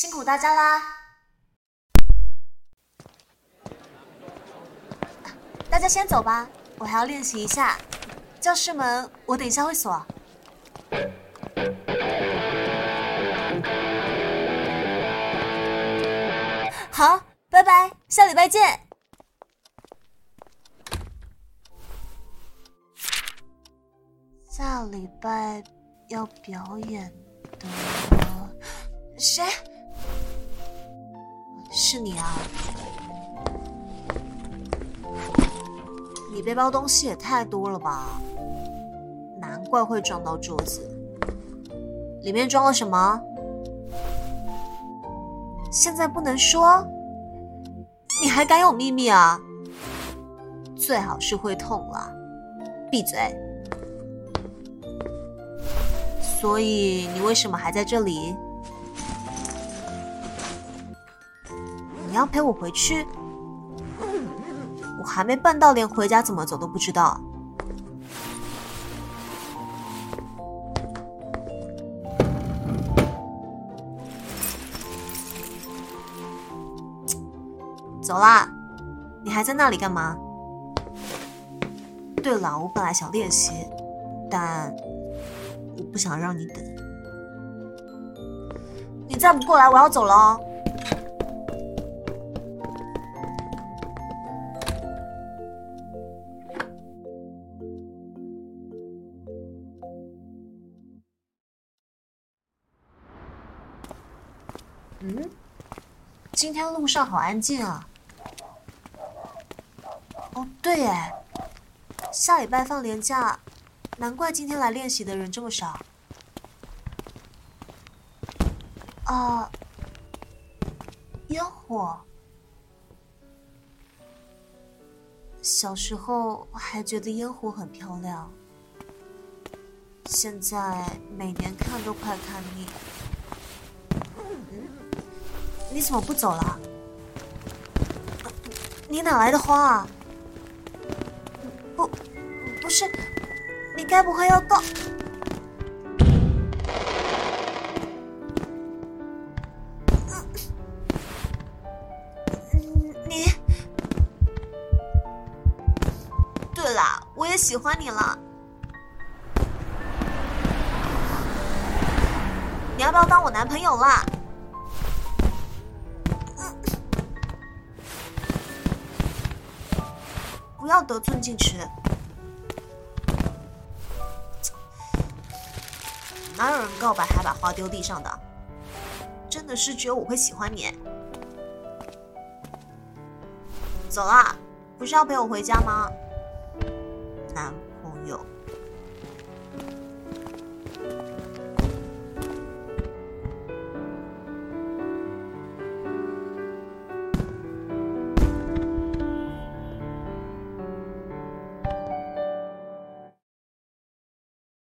辛苦大家啦！大家先走吧，我还要练习一下。教室门我等一下会锁。好，拜拜，下礼拜见。下礼拜要表演的谁？是你啊！你背包东西也太多了吧？难怪会撞到桌子。里面装了什么？现在不能说？你还敢有秘密啊？最好是会痛了。闭嘴！所以你为什么还在这里？你要陪我回去？我还没办到连回家怎么走都不知道。走啦！你还在那里干嘛？对了，我本来想练习，但我不想让你等。你再不过来，我要走了哦。嗯，今天路上好安静啊。哦，对哎，下礼拜放年假，难怪今天来练习的人这么少。啊，烟火。小时候还觉得烟火很漂亮，现在每年看都快看腻。你怎么不走了？你哪来的花啊？不，不是，你该不会要告？你？对啦，我也喜欢你了。你要不要当我男朋友啦？不要得寸进尺。哪有人告白还把花丢地上的？真的是只有我会喜欢你。走啦，不是要陪我回家吗？男朋友。